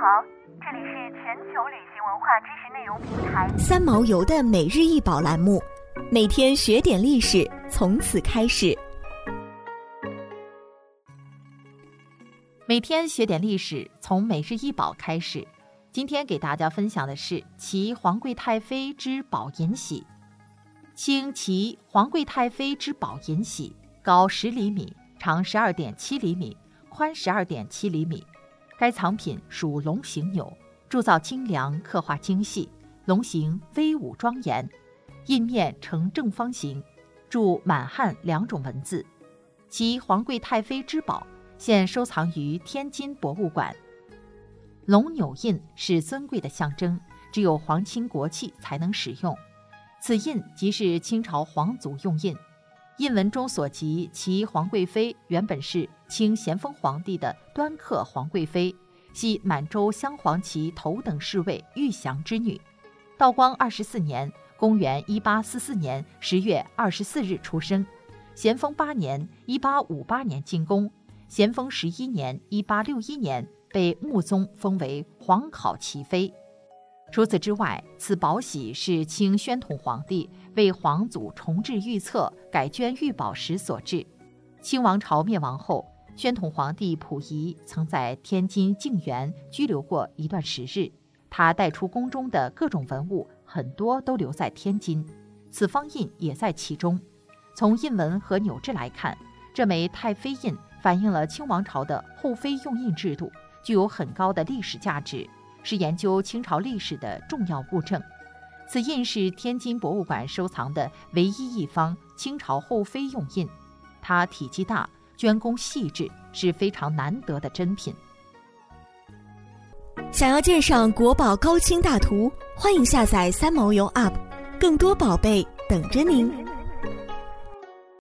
好，这里是全球旅行文化知识内容平台三毛游的每日一宝栏目，每天学点历史，从此开始。每天学点历史，从每日一宝开始。今天给大家分享的是齐皇贵太妃之宝银玺。清齐皇贵太妃之宝银玺，高十厘米，长十二点七厘米，宽十二点七厘米。该藏品属龙形钮，铸造精良，刻画精细，龙形威武庄严，印面呈正方形，铸满汉两种文字。其皇贵太妃之宝现收藏于天津博物馆。龙钮印是尊贵的象征，只有皇亲国戚才能使用。此印即是清朝皇族用印。印文中所及，其皇贵妃原本是清咸丰皇帝的端刻皇贵妃，系满洲镶黄旗头等侍卫玉祥之女。道光二十四年（公元一八四四年）十月二十四日出生。咸丰八年（一八五八年）进宫。咸丰十一年（一八六一年）被穆宗封为皇考齐妃。除此之外，此宝玺是清宣统皇帝为皇祖重置御册、改捐御宝时所制。清王朝灭亡后，宣统皇帝溥仪曾在天津静园居留过一段时日。他带出宫中的各种文物，很多都留在天津，此方印也在其中。从印文和钮制来看，这枚太妃印反映了清王朝的后妃用印制度，具有很高的历史价值。是研究清朝历史的重要物证，此印是天津博物馆收藏的唯一一方清朝后妃用印，它体积大，绢工细致，是非常难得的珍品。想要鉴赏国宝高清大图，欢迎下载三毛游 App，更多宝贝等着您。